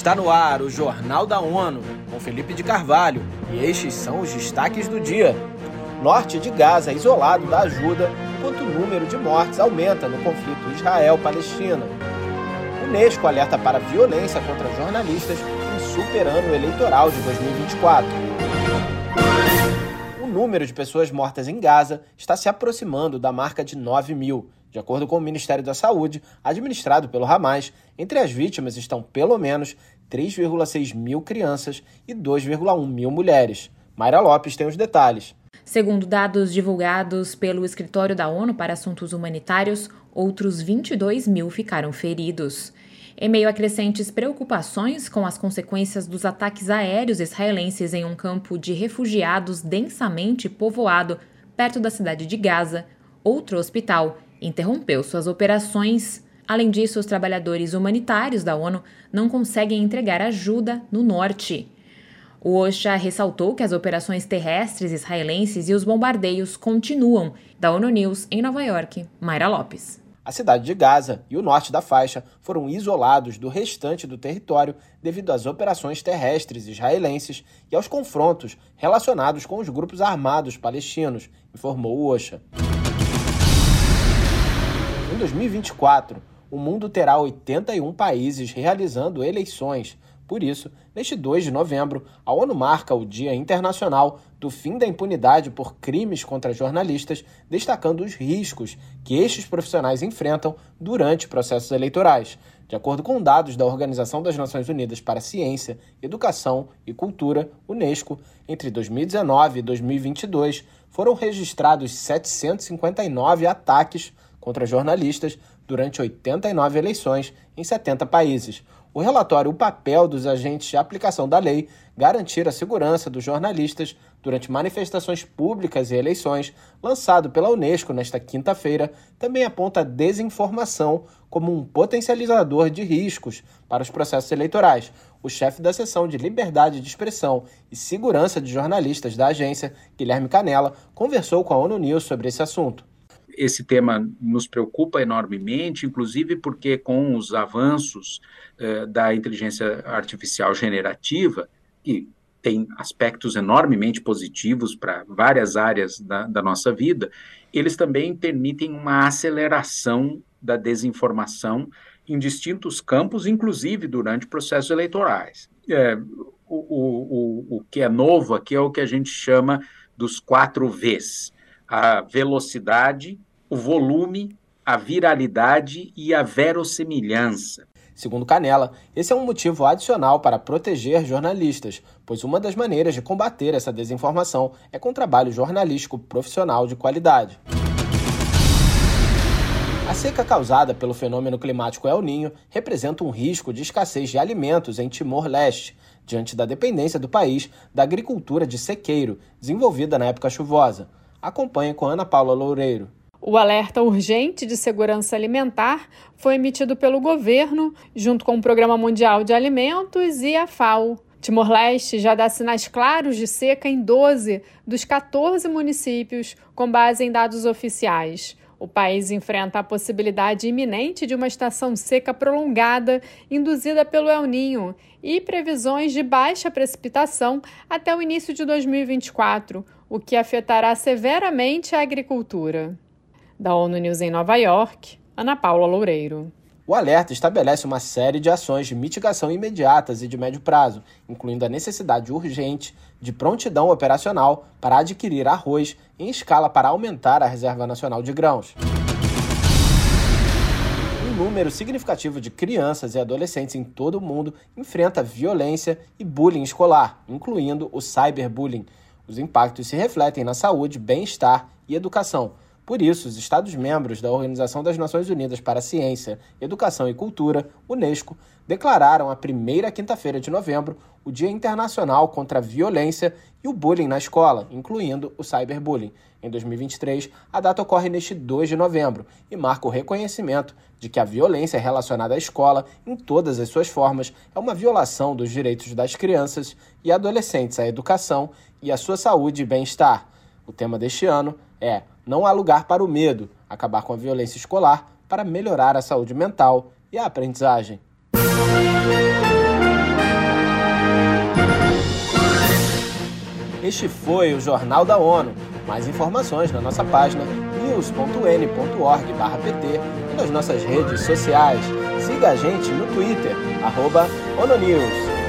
Está no ar o Jornal da ONU, com Felipe de Carvalho, e estes são os destaques do dia. Norte de Gaza isolado da ajuda, enquanto o número de mortes aumenta no conflito Israel-Palestina. Unesco alerta para violência contra jornalistas em superano eleitoral de 2024. O número de pessoas mortas em Gaza está se aproximando da marca de 9 mil. De acordo com o Ministério da Saúde, administrado pelo Hamas, entre as vítimas estão pelo menos 3,6 mil crianças e 2,1 mil mulheres. Mayra Lopes tem os detalhes. Segundo dados divulgados pelo Escritório da ONU para Assuntos Humanitários, outros 22 mil ficaram feridos. Em meio a crescentes preocupações com as consequências dos ataques aéreos israelenses em um campo de refugiados densamente povoado perto da cidade de Gaza, outro hospital interrompeu suas operações. Além disso, os trabalhadores humanitários da ONU não conseguem entregar ajuda no norte. O OSHA ressaltou que as operações terrestres israelenses e os bombardeios continuam. Da ONU News, em Nova York, Mayra Lopes. A cidade de Gaza e o norte da faixa foram isolados do restante do território devido às operações terrestres israelenses e aos confrontos relacionados com os grupos armados palestinos, informou o OSHA. 2024, o mundo terá 81 países realizando eleições. Por isso, neste 2 de novembro, a ONU marca o Dia Internacional do Fim da Impunidade por Crimes contra Jornalistas, destacando os riscos que estes profissionais enfrentam durante processos eleitorais. De acordo com dados da Organização das Nações Unidas para Ciência, Educação e Cultura, Unesco, entre 2019 e 2022 foram registrados 759 ataques contra jornalistas durante 89 eleições em 70 países. O relatório O Papel dos Agentes de Aplicação da Lei Garantir a Segurança dos Jornalistas durante manifestações públicas e eleições, lançado pela Unesco nesta quinta-feira, também aponta a desinformação como um potencializador de riscos para os processos eleitorais. O chefe da seção de Liberdade de Expressão e Segurança de Jornalistas da agência, Guilherme Canella, conversou com a ONU News sobre esse assunto esse tema nos preocupa enormemente, inclusive porque com os avanços eh, da inteligência artificial generativa, que tem aspectos enormemente positivos para várias áreas da, da, nossa vida, eles também permitem uma aceleração da desinformação em distintos campos, inclusive durante processos eleitorais. É, o, o, o que é novo aqui é o que a gente chama dos quatro Vs a velocidade, o volume, a viralidade e a verossimilhança. Segundo Canela, esse é um motivo adicional para proteger jornalistas, pois uma das maneiras de combater essa desinformação é com trabalho jornalístico profissional de qualidade. A seca causada pelo fenômeno climático El Ninho representa um risco de escassez de alimentos em Timor-Leste, diante da dependência do país da agricultura de sequeiro, desenvolvida na época chuvosa. Acompanhe com Ana Paula Loureiro. O alerta urgente de segurança alimentar foi emitido pelo governo, junto com o Programa Mundial de Alimentos e a FAO. Timor-Leste já dá sinais claros de seca em 12 dos 14 municípios, com base em dados oficiais. O país enfrenta a possibilidade iminente de uma estação seca prolongada, induzida pelo El Ninho, e previsões de baixa precipitação até o início de 2024, o que afetará severamente a agricultura. Da ONU News em Nova York, Ana Paula Loureiro. O alerta estabelece uma série de ações de mitigação imediatas e de médio prazo, incluindo a necessidade urgente de prontidão operacional para adquirir arroz em escala para aumentar a reserva nacional de grãos. Um número significativo de crianças e adolescentes em todo o mundo enfrenta violência e bullying escolar, incluindo o cyberbullying, os impactos se refletem na saúde, bem-estar e educação. Por isso, os Estados-membros da Organização das Nações Unidas para a Ciência, Educação e Cultura, Unesco, declararam a primeira quinta-feira de novembro o Dia Internacional contra a Violência e o Bullying na Escola, incluindo o cyberbullying. Em 2023, a data ocorre neste 2 de novembro e marca o reconhecimento de que a violência relacionada à escola, em todas as suas formas, é uma violação dos direitos das crianças e adolescentes à educação e à sua saúde e bem-estar. O tema deste ano é não há lugar para o medo, acabar com a violência escolar para melhorar a saúde mental e a aprendizagem. Este foi o Jornal da ONU. Mais informações na nossa página news.n.org/pt e nas nossas redes sociais. Siga a gente no Twitter, arroba ONONews.